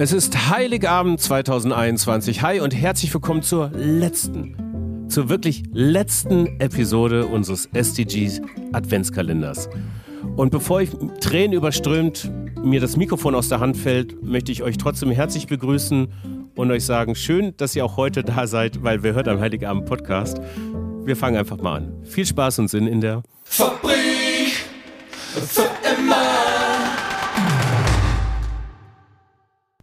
Es ist Heiligabend 2021. Hi und herzlich willkommen zur letzten, zur wirklich letzten Episode unseres SDGs Adventskalenders. Und bevor ich Tränen überströmt mir das Mikrofon aus der Hand fällt, möchte ich euch trotzdem herzlich begrüßen und euch sagen, schön, dass ihr auch heute da seid, weil wir hört am Heiligabend Podcast. Wir fangen einfach mal an. Viel Spaß und Sinn in der Fabrik für immer.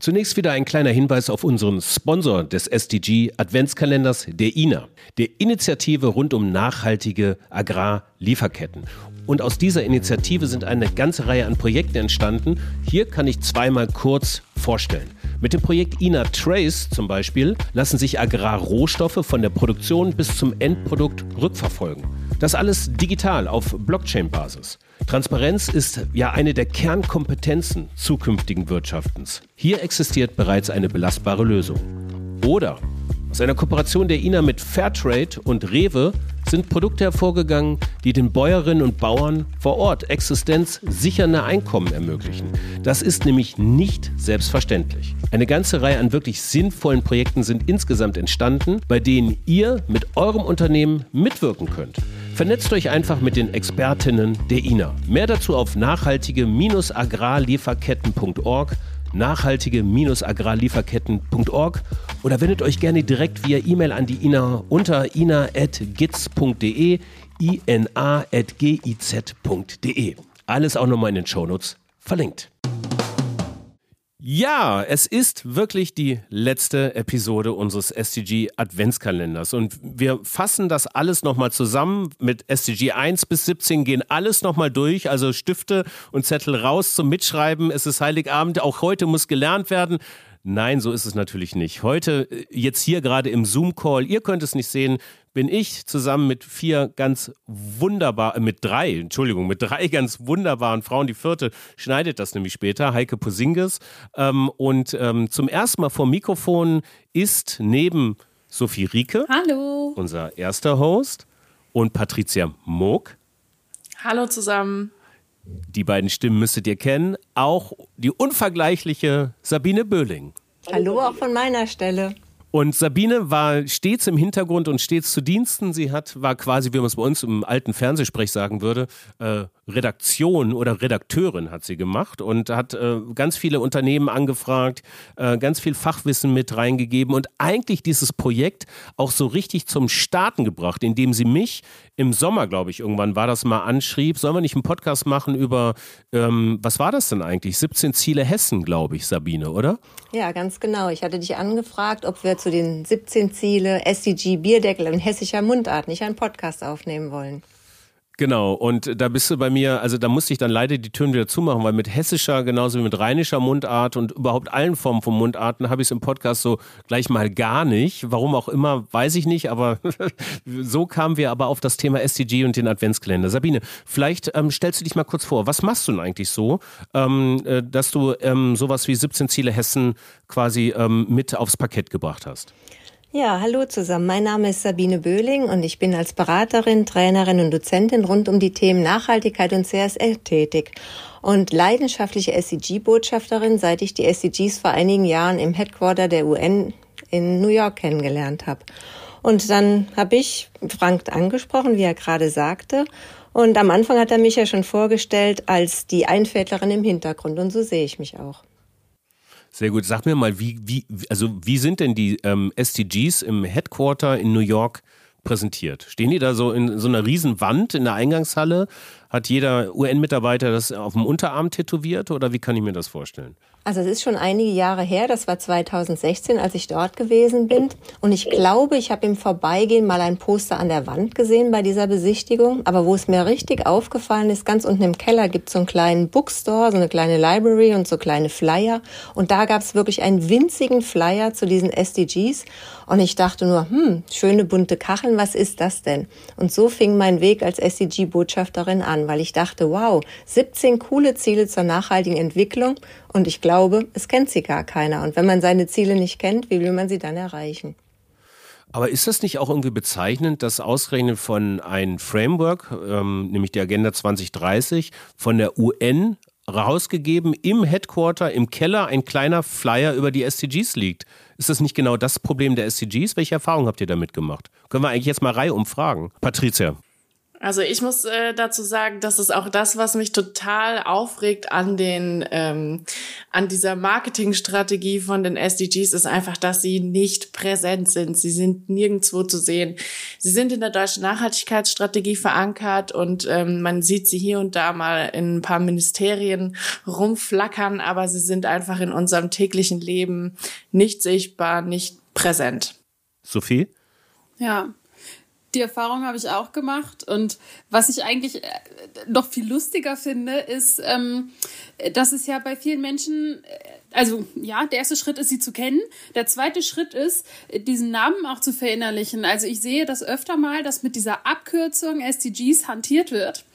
Zunächst wieder ein kleiner Hinweis auf unseren Sponsor des SDG Adventskalenders, der INA, der Initiative rund um nachhaltige Agrarlieferketten. Und aus dieser Initiative sind eine ganze Reihe an Projekten entstanden. Hier kann ich zweimal kurz vorstellen. Mit dem Projekt INA Trace zum Beispiel lassen sich Agrarrohstoffe von der Produktion bis zum Endprodukt rückverfolgen. Das alles digital auf Blockchain-Basis. Transparenz ist ja eine der Kernkompetenzen zukünftigen Wirtschaftens. Hier existiert bereits eine belastbare Lösung. Oder aus einer Kooperation der INA mit Fairtrade und Rewe sind Produkte hervorgegangen, die den Bäuerinnen und Bauern vor Ort existenzsichernde Einkommen ermöglichen. Das ist nämlich nicht selbstverständlich. Eine ganze Reihe an wirklich sinnvollen Projekten sind insgesamt entstanden, bei denen ihr mit eurem Unternehmen mitwirken könnt. Vernetzt euch einfach mit den Expertinnen der INA. Mehr dazu auf nachhaltige-agrarlieferketten.org nachhaltige-agrarlieferketten.org oder wendet euch gerne direkt via E-Mail an die INA unter ina.giz.de ina.giz.de. Alles auch nochmal in den Shownotes verlinkt. Ja, es ist wirklich die letzte Episode unseres SDG Adventskalenders und wir fassen das alles nochmal zusammen mit SDG 1 bis 17 gehen alles nochmal durch, also Stifte und Zettel raus zum Mitschreiben. Es ist Heiligabend, auch heute muss gelernt werden. Nein, so ist es natürlich nicht. Heute, äh, jetzt hier gerade im Zoom-Call, ihr könnt es nicht sehen, bin ich zusammen mit vier ganz wunderbar, äh, mit drei, Entschuldigung, mit drei ganz wunderbaren Frauen. Die vierte schneidet das nämlich später, Heike Posinges. Ähm, und ähm, zum ersten Mal vor Mikrofon ist neben Sophie Rieke, Hallo. unser erster Host, und Patricia Moog. Hallo zusammen. Die beiden Stimmen müsstet ihr kennen. Auch die unvergleichliche Sabine Böhling. Hallo auch von meiner Stelle. Und Sabine war stets im Hintergrund und stets zu Diensten. Sie hat, war quasi, wie man es bei uns im alten Fernsehsprech sagen würde, äh, Redaktion oder Redakteurin hat sie gemacht und hat äh, ganz viele Unternehmen angefragt, äh, ganz viel Fachwissen mit reingegeben und eigentlich dieses Projekt auch so richtig zum Starten gebracht, indem sie mich im Sommer, glaube ich, irgendwann war das mal anschrieb, sollen wir nicht einen Podcast machen über, ähm, was war das denn eigentlich? 17 Ziele Hessen, glaube ich, Sabine, oder? Ja, ganz genau. Ich hatte dich angefragt, ob wir zu den 17 Ziele SDG Bierdeckel und hessischer Mundart nicht einen Podcast aufnehmen wollen. Genau, und da bist du bei mir, also da musste ich dann leider die Türen wieder zumachen, weil mit hessischer genauso wie mit rheinischer Mundart und überhaupt allen Formen von Mundarten habe ich es im Podcast so gleich mal gar nicht. Warum auch immer, weiß ich nicht, aber so kamen wir aber auf das Thema SDG und den Adventskalender. Sabine, vielleicht ähm, stellst du dich mal kurz vor, was machst du denn eigentlich so, ähm, äh, dass du ähm, sowas wie 17 Ziele Hessen quasi ähm, mit aufs Parkett gebracht hast? Ja, hallo zusammen. Mein Name ist Sabine Böhling und ich bin als Beraterin, Trainerin und Dozentin rund um die Themen Nachhaltigkeit und CSL tätig und leidenschaftliche SDG-Botschafterin, seit ich die SDGs vor einigen Jahren im Headquarter der UN in New York kennengelernt habe. Und dann habe ich Frank angesprochen, wie er gerade sagte. Und am Anfang hat er mich ja schon vorgestellt als die Einfädlerin im Hintergrund. Und so sehe ich mich auch. Sehr gut. Sag mir mal, wie, wie, also wie sind denn die ähm, SDGs im Headquarter in New York präsentiert? Stehen die da so in so einer riesen Wand in der Eingangshalle? Hat jeder UN-Mitarbeiter das auf dem Unterarm tätowiert oder wie kann ich mir das vorstellen? Also es ist schon einige Jahre her, das war 2016, als ich dort gewesen bin. Und ich glaube, ich habe im Vorbeigehen mal ein Poster an der Wand gesehen bei dieser Besichtigung. Aber wo es mir richtig aufgefallen ist, ganz unten im Keller gibt es so einen kleinen Bookstore, so eine kleine Library und so kleine Flyer. Und da gab es wirklich einen winzigen Flyer zu diesen SDGs. Und ich dachte nur, hm, schöne bunte Kacheln, was ist das denn? Und so fing mein Weg als SDG-Botschafterin an, weil ich dachte, wow, 17 coole Ziele zur nachhaltigen Entwicklung. Und ich glaube, es kennt sie gar keiner. Und wenn man seine Ziele nicht kennt, wie will man sie dann erreichen? Aber ist das nicht auch irgendwie bezeichnend, dass ausgerechnet von einem Framework, ähm, nämlich die Agenda 2030, von der UN rausgegeben im Headquarter, im Keller, ein kleiner Flyer über die SDGs liegt. Ist das nicht genau das Problem der SDGs? Welche Erfahrungen habt ihr damit gemacht? Können wir eigentlich jetzt mal Reihe umfragen? Patricia. Also ich muss äh, dazu sagen, das ist auch das, was mich total aufregt an den ähm, an dieser Marketingstrategie von den SDGs, ist einfach, dass sie nicht präsent sind. Sie sind nirgendwo zu sehen. Sie sind in der deutschen Nachhaltigkeitsstrategie verankert und ähm, man sieht sie hier und da mal in ein paar Ministerien rumflackern, aber sie sind einfach in unserem täglichen Leben nicht sichtbar, nicht präsent. Sophie? Ja, die Erfahrung habe ich auch gemacht. Und was ich eigentlich äh, noch viel lustiger finde, ist, ähm, dass es ja bei vielen Menschen, äh, also ja, der erste Schritt ist, sie zu kennen. Der zweite Schritt ist, diesen Namen auch zu verinnerlichen. Also ich sehe das öfter mal, dass mit dieser Abkürzung SDGs hantiert wird.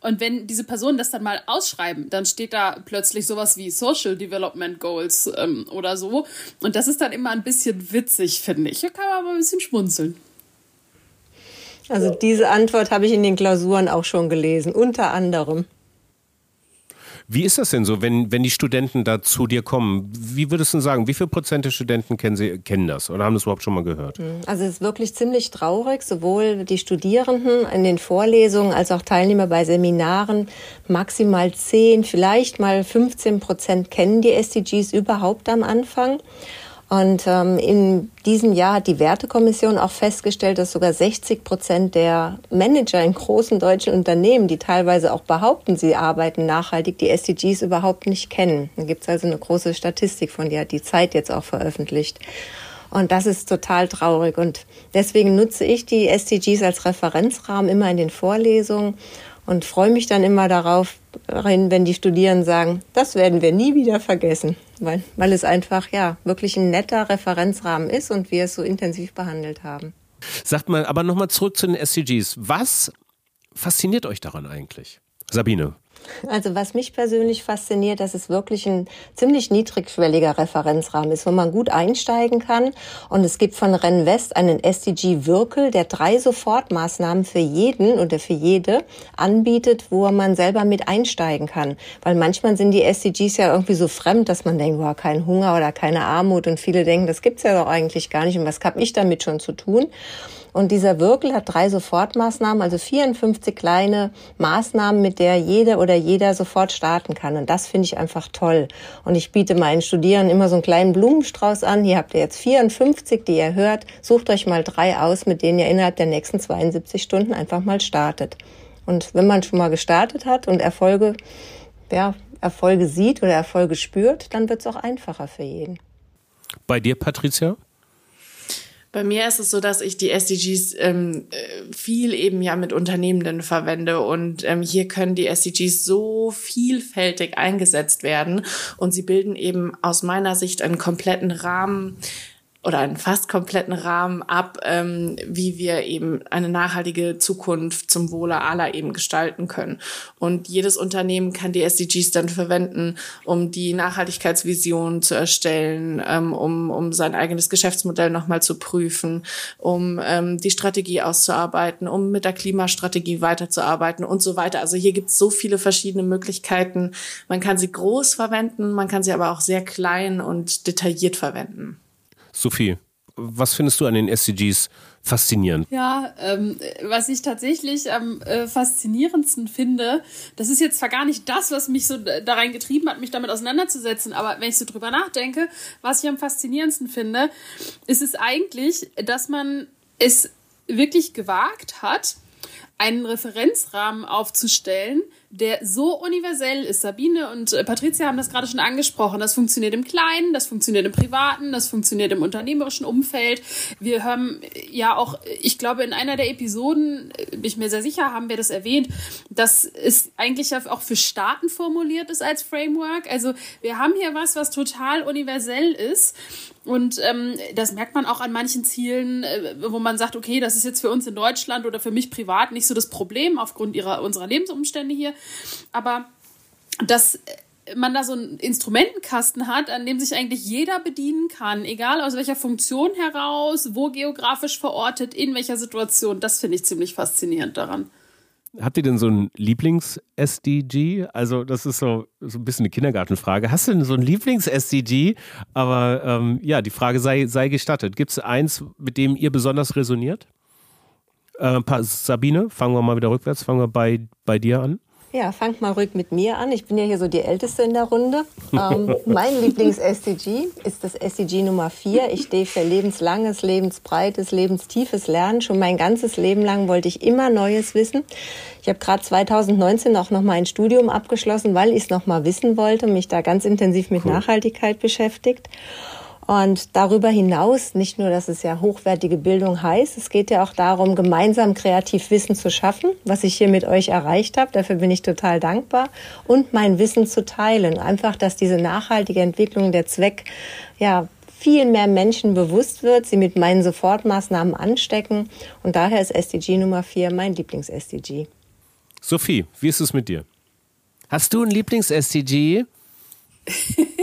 Und wenn diese Personen das dann mal ausschreiben, dann steht da plötzlich sowas wie Social Development Goals ähm, oder so. Und das ist dann immer ein bisschen witzig, finde ich. Da kann man aber ein bisschen schmunzeln. Also diese Antwort habe ich in den Klausuren auch schon gelesen, unter anderem. Wie ist das denn so, wenn, wenn die Studenten da zu dir kommen? Wie würdest du sagen, wie viel Prozent der Studenten kennen, sie, kennen das oder haben das überhaupt schon mal gehört? Hm, also es ist wirklich ziemlich traurig, sowohl die Studierenden in den Vorlesungen als auch Teilnehmer bei Seminaren. Maximal 10, vielleicht mal 15 Prozent kennen die SDGs überhaupt am Anfang. Und ähm, in diesem Jahr hat die Wertekommission auch festgestellt, dass sogar 60 Prozent der Manager in großen deutschen Unternehmen, die teilweise auch behaupten, sie arbeiten nachhaltig, die SDGs überhaupt nicht kennen. Da gibt es also eine große Statistik von, die hat die Zeit jetzt auch veröffentlicht. Und das ist total traurig. Und deswegen nutze ich die SDGs als Referenzrahmen immer in den Vorlesungen und freue mich dann immer darauf, wenn die Studierenden sagen, das werden wir nie wieder vergessen, weil, weil es einfach ja wirklich ein netter Referenzrahmen ist und wir es so intensiv behandelt haben. Sagt mal, aber nochmal zurück zu den SDGs. Was fasziniert euch daran eigentlich? Sabine. Also was mich persönlich fasziniert, dass es wirklich ein ziemlich niedrigschwelliger Referenzrahmen ist, wo man gut einsteigen kann. Und es gibt von Rennwest einen SDG Wirkel, der drei Sofortmaßnahmen für jeden oder für jede anbietet, wo man selber mit einsteigen kann. Weil manchmal sind die SDGs ja irgendwie so fremd, dass man denkt, wow, kein Hunger oder keine Armut. Und viele denken, das gibt's ja doch eigentlich gar nicht. Und was habe ich damit schon zu tun? Und dieser Wirkel hat drei Sofortmaßnahmen, also 54 kleine Maßnahmen, mit der jede oder jeder sofort starten kann. Und das finde ich einfach toll. Und ich biete meinen Studierenden immer so einen kleinen Blumenstrauß an. Hier habt ihr jetzt 54, die ihr hört. Sucht euch mal drei aus, mit denen ihr innerhalb der nächsten 72 Stunden einfach mal startet. Und wenn man schon mal gestartet hat und Erfolge, ja, Erfolge sieht oder Erfolge spürt, dann wird es auch einfacher für jeden. Bei dir, Patricia? Bei mir ist es so, dass ich die SDGs ähm, äh, viel eben ja mit Unternehmenden verwende und ähm, hier können die SDGs so vielfältig eingesetzt werden und sie bilden eben aus meiner Sicht einen kompletten Rahmen oder einen fast kompletten Rahmen ab, ähm, wie wir eben eine nachhaltige Zukunft zum Wohle aller eben gestalten können. Und jedes Unternehmen kann die SDGs dann verwenden, um die Nachhaltigkeitsvision zu erstellen, ähm, um, um sein eigenes Geschäftsmodell nochmal zu prüfen, um ähm, die Strategie auszuarbeiten, um mit der Klimastrategie weiterzuarbeiten und so weiter. Also hier gibt es so viele verschiedene Möglichkeiten. Man kann sie groß verwenden, man kann sie aber auch sehr klein und detailliert verwenden. Sophie, was findest du an den SDGs faszinierend? Ja, ähm, was ich tatsächlich am äh, faszinierendsten finde, das ist jetzt zwar gar nicht das, was mich so da rein getrieben hat, mich damit auseinanderzusetzen, aber wenn ich so drüber nachdenke, was ich am faszinierendsten finde, ist es eigentlich, dass man es wirklich gewagt hat, einen Referenzrahmen aufzustellen, der so universell ist. Sabine und äh, Patricia haben das gerade schon angesprochen. Das funktioniert im Kleinen, das funktioniert im Privaten, das funktioniert im unternehmerischen Umfeld. Wir haben ja auch, ich glaube, in einer der Episoden, äh, bin ich mir sehr sicher, haben wir das erwähnt, dass es eigentlich auch für Staaten formuliert ist als Framework. Also wir haben hier was, was total universell ist. Und ähm, das merkt man auch an manchen Zielen, äh, wo man sagt, okay, das ist jetzt für uns in Deutschland oder für mich privat nicht so das Problem aufgrund ihrer, unserer Lebensumstände hier. Aber dass man da so einen Instrumentenkasten hat, an dem sich eigentlich jeder bedienen kann, egal aus welcher Funktion heraus, wo geografisch verortet, in welcher Situation, das finde ich ziemlich faszinierend daran. Habt ihr denn so ein Lieblings-SDG? Also, das ist so, so ein bisschen eine Kindergartenfrage. Hast du denn so ein Lieblings-SDG? Aber ähm, ja, die Frage sei, sei gestattet. Gibt es eins, mit dem ihr besonders resoniert? Äh, Sabine, fangen wir mal wieder rückwärts, fangen wir bei, bei dir an. Ja, fangt mal ruhig mit mir an. Ich bin ja hier so die Älteste in der Runde. Ähm, mein Lieblings-SDG ist das SDG Nummer 4. Ich stehe für lebenslanges, lebensbreites, lebenstiefes Lernen. Schon mein ganzes Leben lang wollte ich immer Neues wissen. Ich habe gerade 2019 auch noch mal ein Studium abgeschlossen, weil ich es noch mal wissen wollte, mich da ganz intensiv mit cool. Nachhaltigkeit beschäftigt. Und darüber hinaus, nicht nur, dass es ja hochwertige Bildung heißt, es geht ja auch darum, gemeinsam kreativ Wissen zu schaffen, was ich hier mit euch erreicht habe. Dafür bin ich total dankbar. Und mein Wissen zu teilen. Einfach, dass diese nachhaltige Entwicklung der Zweck, ja, viel mehr Menschen bewusst wird, sie mit meinen Sofortmaßnahmen anstecken. Und daher ist SDG Nummer 4 mein Lieblings-SDG. Sophie, wie ist es mit dir? Hast du ein Lieblings-SDG?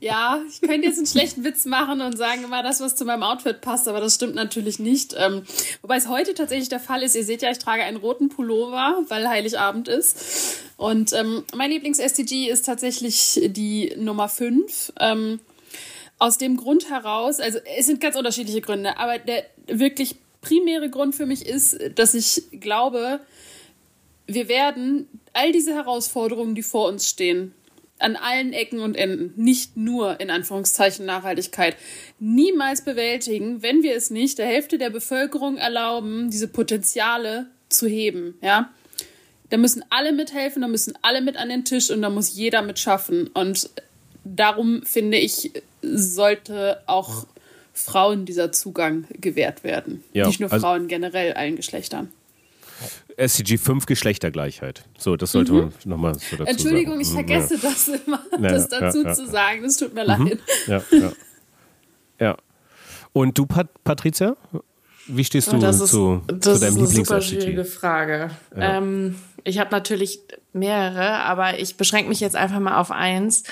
ja, ich könnte jetzt einen schlechten Witz machen und sagen immer das, was zu meinem Outfit passt, aber das stimmt natürlich nicht. Ähm, wobei es heute tatsächlich der Fall ist, ihr seht ja, ich trage einen roten Pullover, weil Heiligabend ist. Und ähm, mein Lieblings-SDG ist tatsächlich die Nummer 5. Ähm, aus dem Grund heraus, also es sind ganz unterschiedliche Gründe, aber der wirklich primäre Grund für mich ist, dass ich glaube, wir werden all diese Herausforderungen, die vor uns stehen, an allen Ecken und Enden, nicht nur in Anführungszeichen Nachhaltigkeit, niemals bewältigen, wenn wir es nicht der Hälfte der Bevölkerung erlauben, diese Potenziale zu heben, ja. Da müssen alle mithelfen, da müssen alle mit an den Tisch und da muss jeder mitschaffen. Und darum finde ich, sollte auch Frauen dieser Zugang gewährt werden. Ja, nicht nur also Frauen, generell allen Geschlechtern. SCG 5 Geschlechtergleichheit. So, das sollte mhm. man nochmal so dazu Entschuldigung, sagen. ich vergesse ja. das immer, ja, das dazu ja, zu sagen. Das tut mir leid. Mhm. Ja, ja. ja. Und du, Pat Patricia? Wie stehst du das ist, zu, das zu deinem Lieblings-SCG? Das ist eine super schwierige Frage. Ähm, ich habe natürlich mehrere, aber ich beschränke mich jetzt einfach mal auf eins.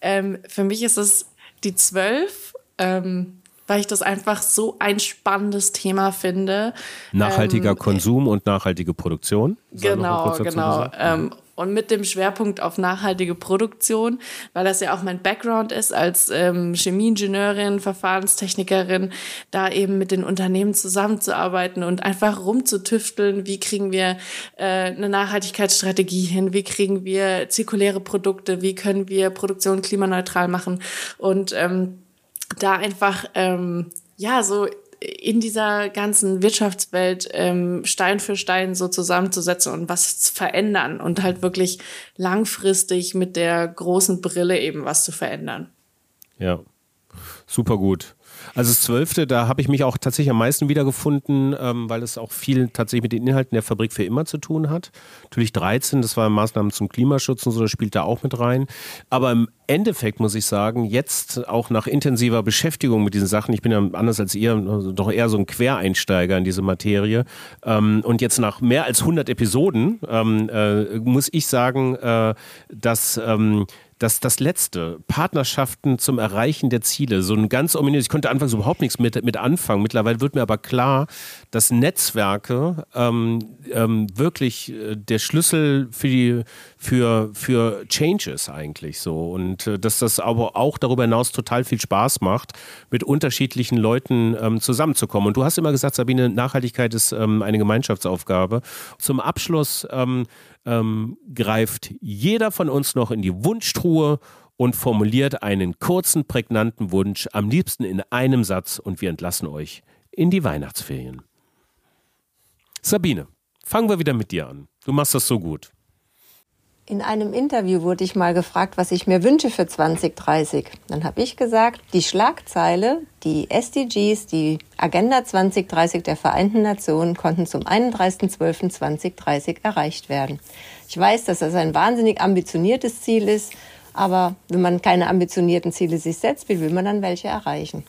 Ähm, für mich ist es die 12. Ähm, weil ich das einfach so ein spannendes Thema finde. Nachhaltiger ähm, Konsum und nachhaltige Produktion. Genau, genau. Ähm, und mit dem Schwerpunkt auf nachhaltige Produktion, weil das ja auch mein Background ist als ähm, Chemieingenieurin, Verfahrenstechnikerin, da eben mit den Unternehmen zusammenzuarbeiten und einfach rumzutüfteln, wie kriegen wir äh, eine Nachhaltigkeitsstrategie hin, wie kriegen wir zirkuläre Produkte, wie können wir Produktion klimaneutral machen und ähm, da einfach ähm, ja so in dieser ganzen Wirtschaftswelt ähm, Stein für Stein so zusammenzusetzen und was zu verändern und halt wirklich langfristig mit der großen Brille eben was zu verändern. Ja, super gut. Also das Zwölfte, da habe ich mich auch tatsächlich am meisten wiedergefunden, ähm, weil es auch viel tatsächlich mit den Inhalten der Fabrik für immer zu tun hat. Natürlich 13, das war Maßnahmen zum Klimaschutz und so, das spielt da auch mit rein. Aber im Endeffekt muss ich sagen, jetzt auch nach intensiver Beschäftigung mit diesen Sachen, ich bin ja anders als ihr also doch eher so ein Quereinsteiger in diese Materie ähm, und jetzt nach mehr als 100 Episoden ähm, äh, muss ich sagen, äh, dass ähm, dass das letzte, Partnerschaften zum Erreichen der Ziele, so ein ganz ominös, ich konnte anfangs überhaupt nichts mit, mit anfangen. Mittlerweile wird mir aber klar, dass Netzwerke ähm, ähm, wirklich äh, der Schlüssel für die für, für Changes eigentlich so. Und äh, dass das aber auch darüber hinaus total viel Spaß macht, mit unterschiedlichen Leuten ähm, zusammenzukommen. Und du hast immer gesagt, Sabine, Nachhaltigkeit ist ähm, eine Gemeinschaftsaufgabe. Zum Abschluss ähm, ähm, greift jeder von uns noch in die Wunschtruhe und formuliert einen kurzen, prägnanten Wunsch, am liebsten in einem Satz und wir entlassen euch in die Weihnachtsferien. Sabine, fangen wir wieder mit dir an. Du machst das so gut. In einem Interview wurde ich mal gefragt, was ich mir wünsche für 2030. Dann habe ich gesagt, die Schlagzeile, die SDGs, die Agenda 2030 der Vereinten Nationen konnten zum 31.12.2030 erreicht werden. Ich weiß, dass das ein wahnsinnig ambitioniertes Ziel ist, aber wenn man keine ambitionierten Ziele sich setzt, wie will man dann welche erreichen?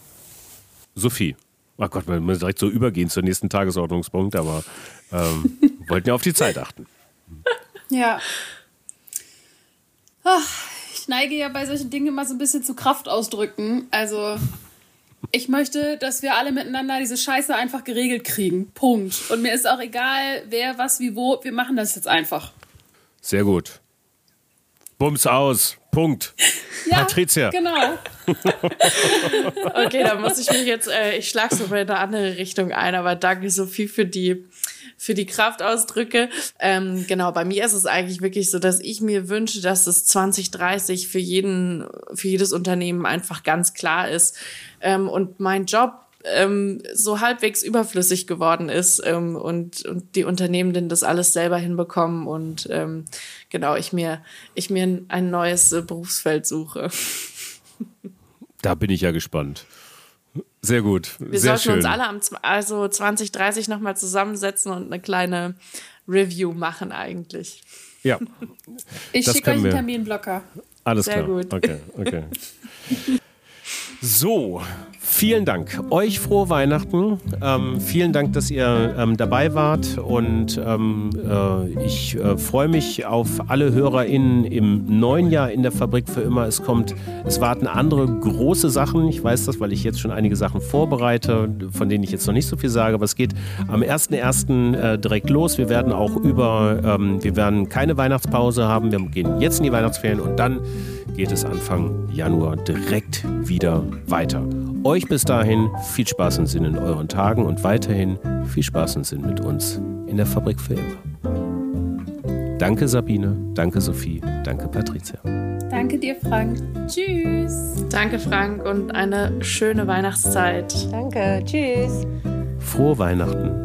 Sophie. Ach Gott, man muss direkt so übergehen zur nächsten Tagesordnungspunkt, aber ähm, wollten ja auf die Zeit achten. Ja, Ach, ich neige ja bei solchen Dingen immer so ein bisschen zu Kraftausdrücken. Also Ich möchte, dass wir alle miteinander diese Scheiße einfach geregelt kriegen. Punkt. Und mir ist auch egal, wer, was, wie, wo. Wir machen das jetzt einfach. Sehr gut. Bums aus. Punkt. Ja, Patricia. Genau. Okay, da muss ich mich jetzt, äh, ich schlage so mal in eine andere Richtung ein, aber danke Sophie für die für die Kraftausdrücke. Ähm, genau, bei mir ist es eigentlich wirklich so, dass ich mir wünsche, dass es 2030 für jeden, für jedes Unternehmen einfach ganz klar ist. Ähm, und mein Job ähm, so halbwegs überflüssig geworden ist ähm, und, und die Unternehmen denn das alles selber hinbekommen und ähm, genau, ich mir, ich mir ein neues äh, Berufsfeld suche. Da bin ich ja gespannt. Sehr gut. Wir Sehr sollten schön. uns alle am also 2030 nochmal zusammensetzen und eine kleine Review machen eigentlich. Ja, Ich schicke euch einen. Terminblocker. alles Sehr klar. gut. Okay, okay. So, vielen Dank. Euch frohe Weihnachten. Ähm, vielen Dank, dass ihr ähm, dabei wart. Und ähm, äh, ich äh, freue mich auf alle HörerInnen im neuen Jahr in der Fabrik für immer. Es kommt, es warten andere große Sachen. Ich weiß das, weil ich jetzt schon einige Sachen vorbereite, von denen ich jetzt noch nicht so viel sage. Aber es geht am 1.1. Äh, direkt los. Wir werden auch über, ähm, wir werden keine Weihnachtspause haben. Wir gehen jetzt in die Weihnachtsferien und dann geht es Anfang Januar direkt wieder weiter. Euch bis dahin viel Spaß und Sinn in euren Tagen und weiterhin viel Spaß und Sinn mit uns in der Fabrik für immer. Danke Sabine, danke Sophie, danke Patricia. Danke dir, Frank. Tschüss. Danke, Frank, und eine schöne Weihnachtszeit. Danke, tschüss. Frohe Weihnachten.